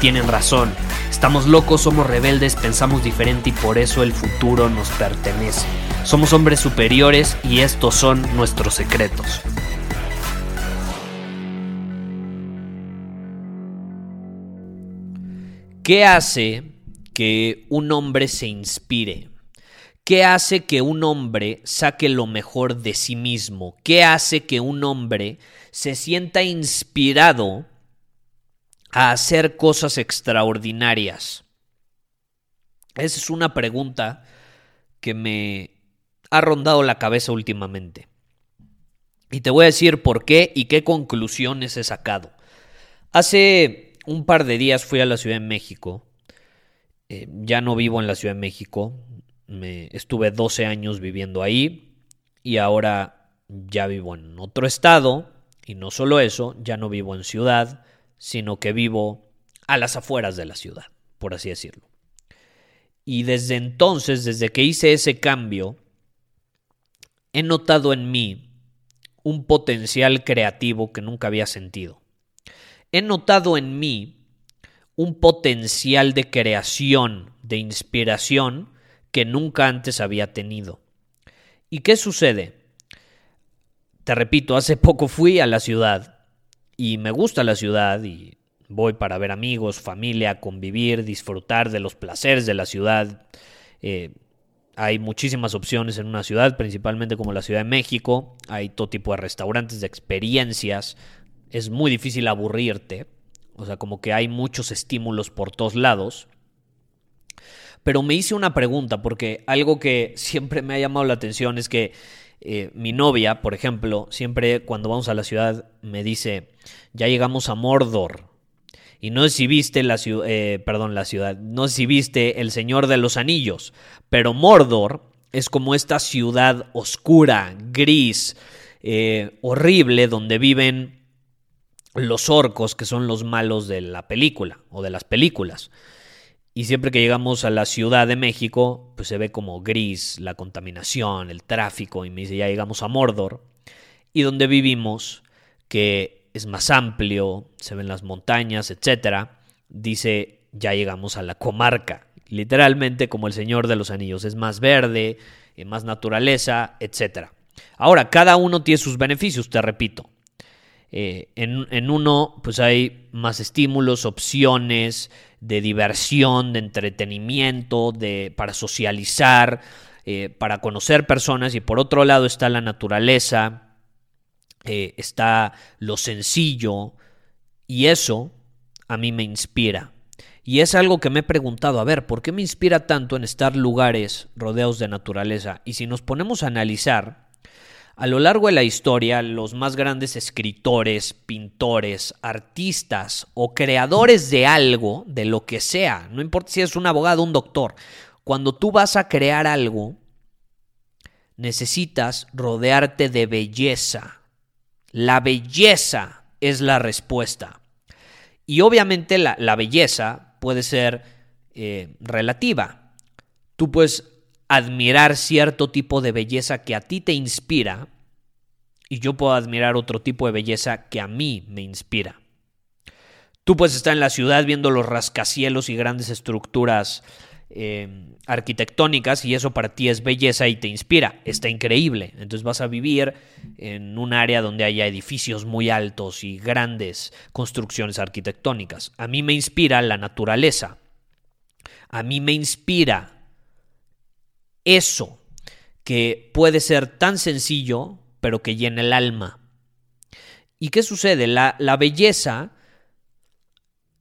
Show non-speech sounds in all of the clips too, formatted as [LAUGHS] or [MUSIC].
tienen razón. Estamos locos, somos rebeldes, pensamos diferente y por eso el futuro nos pertenece. Somos hombres superiores y estos son nuestros secretos. ¿Qué hace que un hombre se inspire? ¿Qué hace que un hombre saque lo mejor de sí mismo? ¿Qué hace que un hombre se sienta inspirado a hacer cosas extraordinarias? Esa es una pregunta que me ha rondado la cabeza últimamente. Y te voy a decir por qué y qué conclusiones he sacado. Hace un par de días fui a la Ciudad de México. Eh, ya no vivo en la Ciudad de México. Me, estuve 12 años viviendo ahí y ahora ya vivo en otro estado. Y no solo eso, ya no vivo en ciudad, sino que vivo a las afueras de la ciudad, por así decirlo. Y desde entonces, desde que hice ese cambio, he notado en mí un potencial creativo que nunca había sentido. He notado en mí un potencial de creación, de inspiración que nunca antes había tenido. ¿Y qué sucede? Te repito, hace poco fui a la ciudad y me gusta la ciudad y voy para ver amigos, familia, convivir, disfrutar de los placeres de la ciudad. Eh, hay muchísimas opciones en una ciudad, principalmente como la Ciudad de México. Hay todo tipo de restaurantes, de experiencias. Es muy difícil aburrirte. O sea, como que hay muchos estímulos por todos lados. Pero me hice una pregunta, porque algo que [LAUGHS] siempre me ha llamado la atención es que eh, mi novia, por ejemplo, siempre cuando vamos a la ciudad me dice, ya llegamos a Mordor. Y no sé si viste la ciudad, eh, perdón, la ciudad, no si viste El Señor de los Anillos, pero Mordor es como esta ciudad oscura, gris, eh, horrible, donde viven los orcos, que son los malos de la película o de las películas. Y siempre que llegamos a la Ciudad de México, pues se ve como gris, la contaminación, el tráfico, y me dice, ya llegamos a Mordor, y donde vivimos, que es más amplio, se ven las montañas, etcétera, dice, ya llegamos a la comarca, literalmente como el Señor de los Anillos, es más verde, eh, más naturaleza, etcétera. Ahora, cada uno tiene sus beneficios, te repito. Eh, en, en, uno, pues hay más estímulos, opciones, de diversión, de entretenimiento, de, para socializar, eh, para conocer personas y por otro lado está la naturaleza, eh, está lo sencillo y eso a mí me inspira. Y es algo que me he preguntado, a ver, ¿por qué me inspira tanto en estar lugares rodeados de naturaleza? Y si nos ponemos a analizar, a lo largo de la historia, los más grandes escritores, pintores, artistas o creadores de algo, de lo que sea, no importa si es un abogado o un doctor, cuando tú vas a crear algo, necesitas rodearte de belleza. La belleza es la respuesta. Y obviamente la, belleza puede ser eh, relativa. Tú puedes admirar cierto tipo de belleza que a ti te inspira y yo puedo admirar otro tipo de belleza que a mí me inspira. Tú puedes estar en la ciudad viendo los rascacielos y grandes estructuras eh, arquitectónicas y eso para ti es belleza y te inspira. Está increíble. Entonces vas a vivir en un área donde haya edificios muy altos y grandes construcciones arquitectónicas. A mí me inspira la naturaleza. A mí me inspira eso que puede ser tan sencillo, pero que llena el alma. ¿Y qué sucede? La, la belleza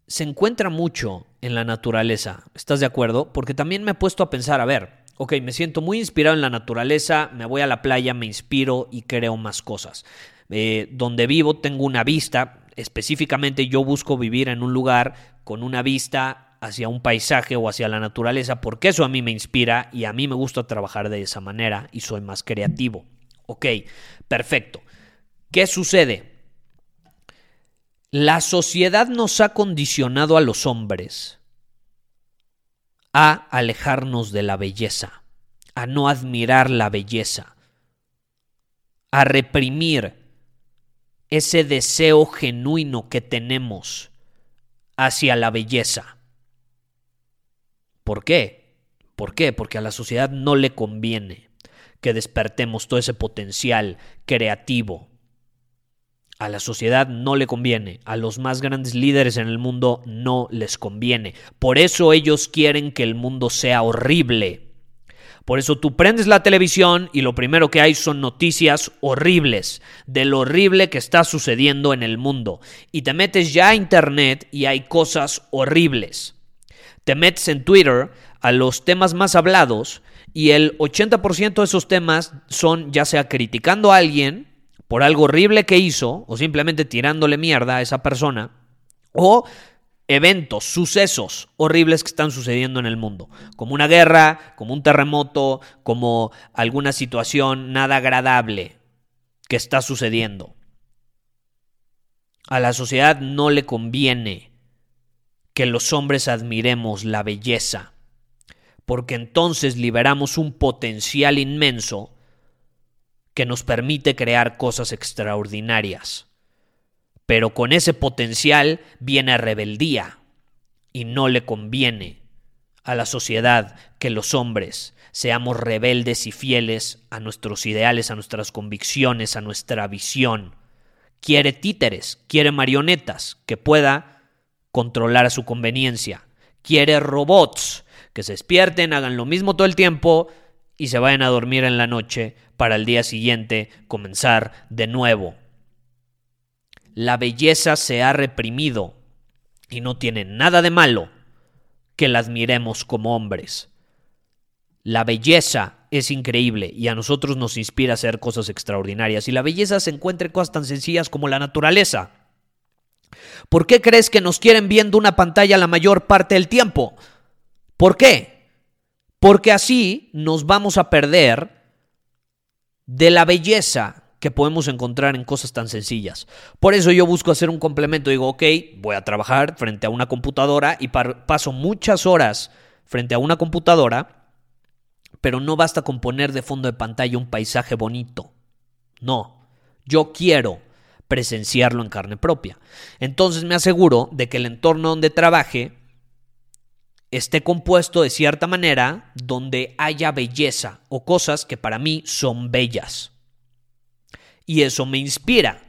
se encuentra mucho en la naturaleza. ¿Estás de acuerdo? Porque también me he puesto a pensar, a ver, ok, me siento muy inspirado en la naturaleza, me voy a la playa, me inspiro y creo más cosas. Eh, donde vivo tengo una vista, específicamente yo busco vivir en un lugar con una vista hacia un paisaje o hacia la naturaleza, porque eso a mí me inspira y a mí me gusta trabajar de esa manera y soy más creativo. Ok, perfecto. ¿Qué sucede? La sociedad nos ha condicionado a los hombres a alejarnos de la belleza, a no admirar la belleza, a reprimir ese deseo genuino que tenemos hacia la belleza. ¿Por qué? ¿Por qué? Porque a la sociedad no le conviene que despertemos todo ese potencial creativo, a la sociedad no le conviene, a los más grandes líderes en el mundo no les conviene. Por eso ellos quieren que el mundo sea horrible. Por eso tú prendes la televisión y lo primero que hay son noticias horribles de lo horrible que está sucediendo en el mundo. Y te metes ya a internet y hay cosas horribles. Te metes en Twitter a los temas más hablados y el 80% de esos temas son ya sea criticando a alguien por algo horrible que hizo o simplemente tirándole mierda a esa persona o eventos, sucesos horribles que están sucediendo en el mundo, como una guerra, como un terremoto, como alguna situación nada agradable que está sucediendo. A la sociedad no le conviene que los hombres admiremos la belleza, porque entonces liberamos un potencial inmenso que nos permite crear cosas extraordinarias. Pero con ese potencial viene rebeldía y no le conviene a la sociedad que los hombres seamos rebeldes y fieles a nuestros ideales, a nuestras convicciones, a nuestra visión. Quiere títeres, quiere marionetas que pueda controlar a su conveniencia. Quiere robots que se despierten, hagan lo mismo todo el tiempo y se vayan a dormir en la noche para el día siguiente comenzar de nuevo. La belleza se ha reprimido y no tiene nada de malo que la admiremos como hombres. La belleza es increíble y a nosotros nos inspira a hacer cosas extraordinarias y la belleza se encuentra en cosas tan sencillas como la naturaleza. ¿Por qué crees que nos quieren viendo una pantalla la mayor parte del tiempo? ¿Por qué? Porque así nos vamos a perder de la belleza que podemos encontrar en cosas tan sencillas. Por eso yo busco hacer un complemento. Digo, ok, voy a trabajar frente a una computadora y paso muchas horas frente a una computadora, pero no basta con poner de fondo de pantalla un paisaje bonito. No, yo quiero presenciarlo en carne propia. Entonces me aseguro de que el entorno donde trabaje esté compuesto de cierta manera donde haya belleza o cosas que para mí son bellas. Y eso me inspira.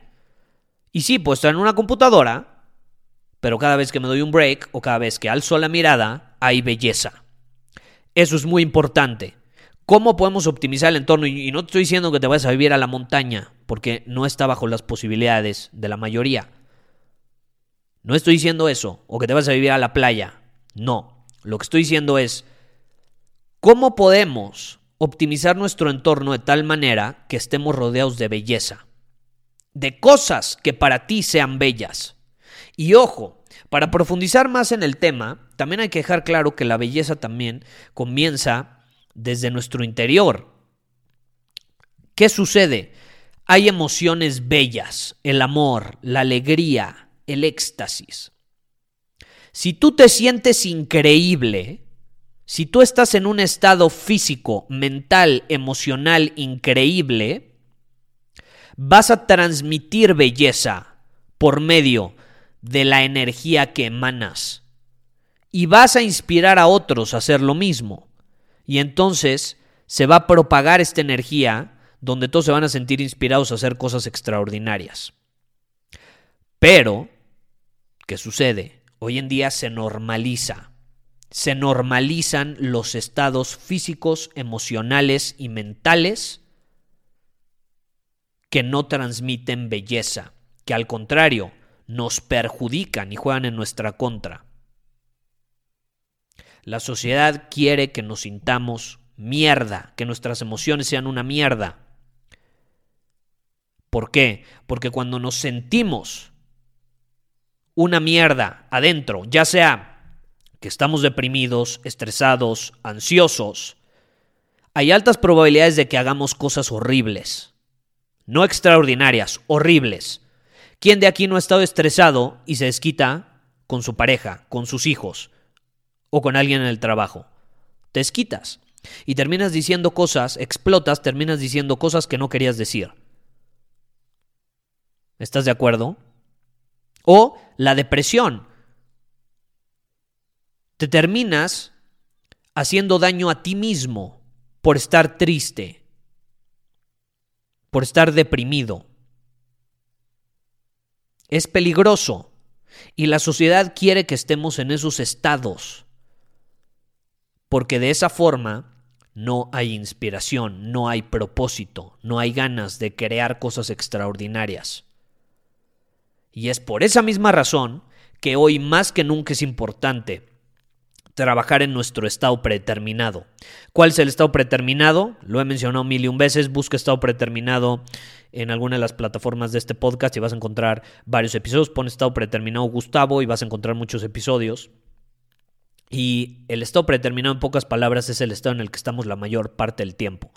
Y sí, estar en una computadora, pero cada vez que me doy un break o cada vez que alzo la mirada, hay belleza. Eso es muy importante. ¿Cómo podemos optimizar el entorno? Y no te estoy diciendo que te vayas a vivir a la montaña, porque no está bajo las posibilidades de la mayoría. No estoy diciendo eso, o que te vas a vivir a la playa. No. Lo que estoy diciendo es, ¿cómo podemos optimizar nuestro entorno de tal manera que estemos rodeados de belleza? De cosas que para ti sean bellas. Y ojo, para profundizar más en el tema, también hay que dejar claro que la belleza también comienza desde nuestro interior. ¿Qué sucede? Hay emociones bellas, el amor, la alegría, el éxtasis. Si tú te sientes increíble, si tú estás en un estado físico, mental, emocional increíble, vas a transmitir belleza por medio de la energía que emanas. Y vas a inspirar a otros a hacer lo mismo. Y entonces se va a propagar esta energía donde todos se van a sentir inspirados a hacer cosas extraordinarias. Pero, ¿qué sucede? hoy en día se normaliza. Se normalizan los estados físicos, emocionales y mentales que no transmiten belleza, que al contrario nos perjudican y juegan en nuestra contra. La sociedad quiere que nos sintamos mierda, que nuestras emociones sean una mierda. ¿Por qué? Porque cuando nos sentimos una mierda adentro, ya sea que estamos deprimidos, estresados, ansiosos, hay altas probabilidades de que hagamos cosas horribles. No extraordinarias, horribles. ¿Quién de aquí no ha estado estresado y se desquita con su pareja, con sus hijos o con alguien en el trabajo? Te desquitas y terminas diciendo cosas, explotas, terminas diciendo cosas que no querías decir. ¿Estás de acuerdo? O la depresión. Te terminas haciendo daño a ti mismo por estar triste, por estar deprimido. Es peligroso y la sociedad quiere que estemos en esos estados, porque de esa forma no hay inspiración, no hay propósito, no hay ganas de crear cosas extraordinarias. Y es por esa misma razón que hoy más que nunca es importante trabajar en nuestro estado predeterminado. ¿Cuál es el estado predeterminado? Lo he mencionado mil y un veces. Busca estado predeterminado en alguna de las plataformas de este podcast y vas a encontrar varios episodios. Pon estado predeterminado Gustavo y vas a encontrar muchos episodios. Y el estado predeterminado, en pocas palabras, es el estado en el que estamos la mayor parte del tiempo.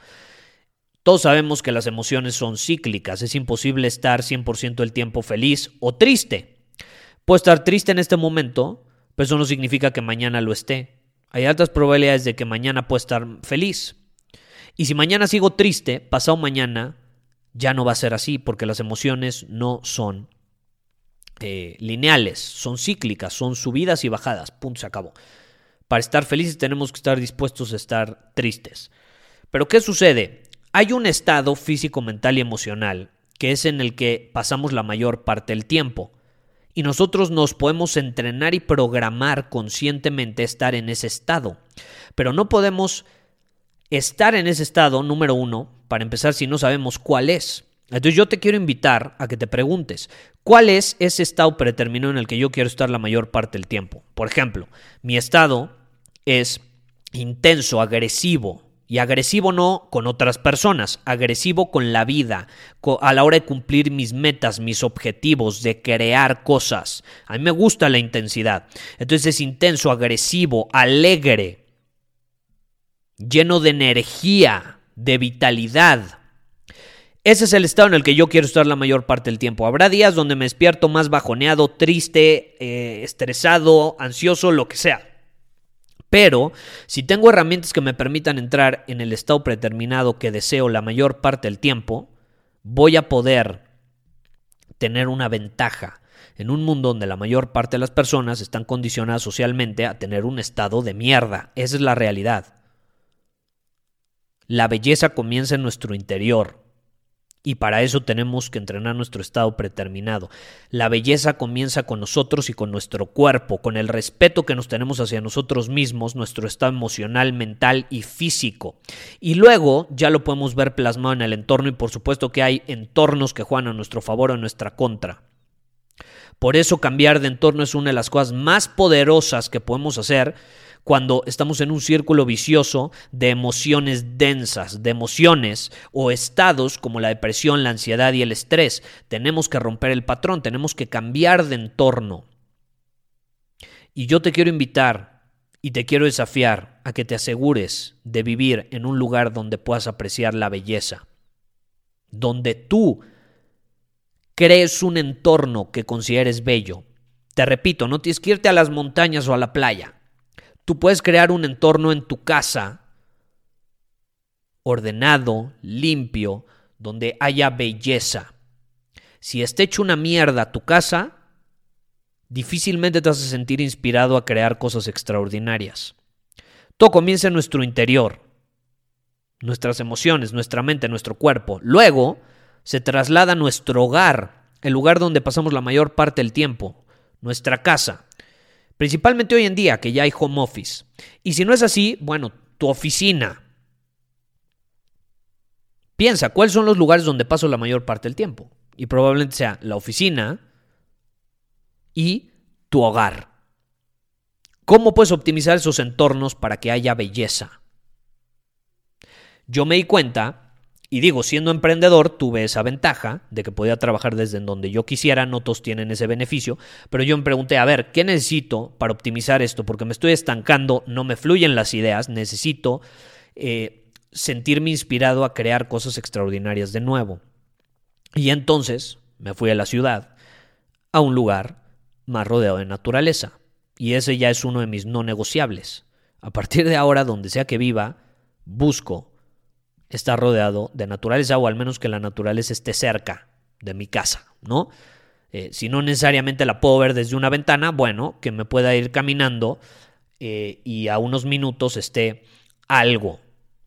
Todos sabemos que las emociones son cíclicas, es imposible estar 100% del tiempo feliz o triste. Puedo estar triste en este momento, pero eso no significa que mañana lo esté. Hay altas probabilidades de que mañana pueda estar feliz. Y si mañana sigo triste, pasado mañana ya no va a ser así, porque las emociones no son eh, lineales, son cíclicas, son subidas y bajadas. Punto, se acabó. Para estar felices tenemos que estar dispuestos a estar tristes. Pero ¿qué sucede? Hay un estado físico, mental y emocional que es en el que pasamos la mayor parte del tiempo. Y nosotros nos podemos entrenar y programar conscientemente estar en ese estado. Pero no podemos estar en ese estado, número uno, para empezar, si no sabemos cuál es. Entonces yo te quiero invitar a que te preguntes, ¿cuál es ese estado predeterminado en el que yo quiero estar la mayor parte del tiempo? Por ejemplo, mi estado es intenso, agresivo, y agresivo no con otras personas, agresivo con la vida, a la hora de cumplir mis metas, mis objetivos, de crear cosas. A mí me gusta la intensidad. Entonces es intenso, agresivo, alegre, lleno de energía, de vitalidad. Ese es el estado en el que yo quiero estar la mayor parte del tiempo. Habrá días donde me despierto más bajoneado, triste, eh, estresado, ansioso, lo que sea. Pero si tengo herramientas que me permitan entrar en el estado predeterminado que deseo la mayor parte del tiempo, voy a poder tener una ventaja en un mundo donde la mayor parte de las personas están condicionadas socialmente a tener un estado de mierda. Esa es la realidad. La belleza comienza en nuestro interior. Y para eso tenemos que entrenar nuestro estado predeterminado. La belleza comienza con nosotros y con nuestro cuerpo, con el respeto que nos tenemos hacia nosotros mismos, nuestro estado emocional, mental y físico. Y luego ya lo podemos ver plasmado en el entorno y por supuesto que hay entornos que juegan a nuestro favor o a nuestra contra. Por eso cambiar de entorno es una de las cosas más poderosas que podemos hacer cuando estamos en un círculo vicioso de emociones densas, de emociones o estados como la depresión, la ansiedad y el estrés. Tenemos que romper el patrón, tenemos que cambiar de entorno. Y yo te quiero invitar y te quiero desafiar a que te asegures de vivir en un lugar donde puedas apreciar la belleza, donde tú crees un entorno que consideres bello. Te repito, no tienes que irte a las montañas o a la playa. Tú puedes crear un entorno en tu casa ordenado, limpio, donde haya belleza. Si está hecho una mierda tu casa, difícilmente te vas a sentir inspirado a crear cosas extraordinarias. Todo comienza en nuestro interior, nuestras emociones, nuestra mente, nuestro cuerpo. Luego se traslada a nuestro hogar, el lugar donde pasamos la mayor parte del tiempo, nuestra casa. Principalmente hoy en día que ya hay home office. Y si no es así, bueno, tu oficina. Piensa, ¿cuáles son los lugares donde paso la mayor parte del tiempo? Y probablemente sea la oficina y tu hogar. ¿Cómo puedes optimizar esos entornos para que haya belleza? Yo me di cuenta y digo, siendo emprendedor tuve esa ventaja de que podía trabajar desde donde yo quisiera, no todos tienen ese beneficio, pero yo me pregunté, a ver, ¿qué necesito para optimizar esto? Porque me estoy estancando, no me fluyen las ideas, necesito eh, sentirme inspirado a crear cosas extraordinarias de nuevo. Y entonces me fui a la ciudad, a un lugar más rodeado de naturaleza, y ese ya es uno de mis no negociables. A partir de ahora, donde sea que viva, busco está rodeado de naturaleza o al menos que la naturaleza esté cerca de mi casa, ¿no? Eh, si no necesariamente la puedo ver desde una ventana, bueno, que me pueda ir caminando eh, y a unos minutos esté algo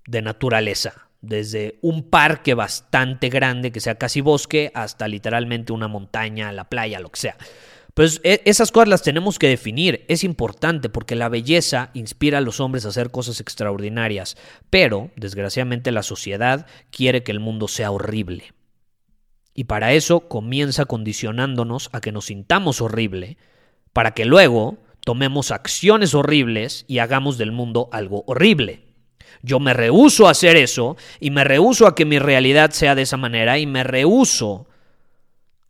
de naturaleza, desde un parque bastante grande que sea casi bosque hasta literalmente una montaña, la playa, lo que sea. Pues e, esas cosas las tenemos que definir. Es importante porque la belleza inspira a los hombres a hacer cosas extraordinarias. Pero, desgraciadamente, la sociedad quiere que el mundo sea horrible. Y para eso comienza condicionándonos a que nos sintamos horrible, para que luego tomemos acciones horribles y hagamos del mundo algo horrible. Yo me rehuso a hacer eso y me rehuso a que mi realidad sea de esa manera y me rehuso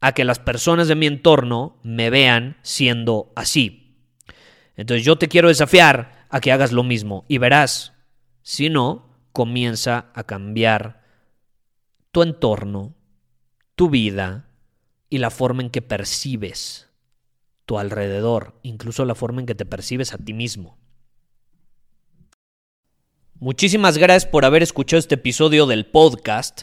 a que las personas de mi entorno me vean siendo así. Entonces yo te quiero desafiar a que hagas lo mismo y verás, si no, comienza a cambiar tu entorno, tu vida y la forma en que percibes tu alrededor, incluso la forma en que te percibes a ti mismo. Muchísimas gracias por haber escuchado este episodio del podcast.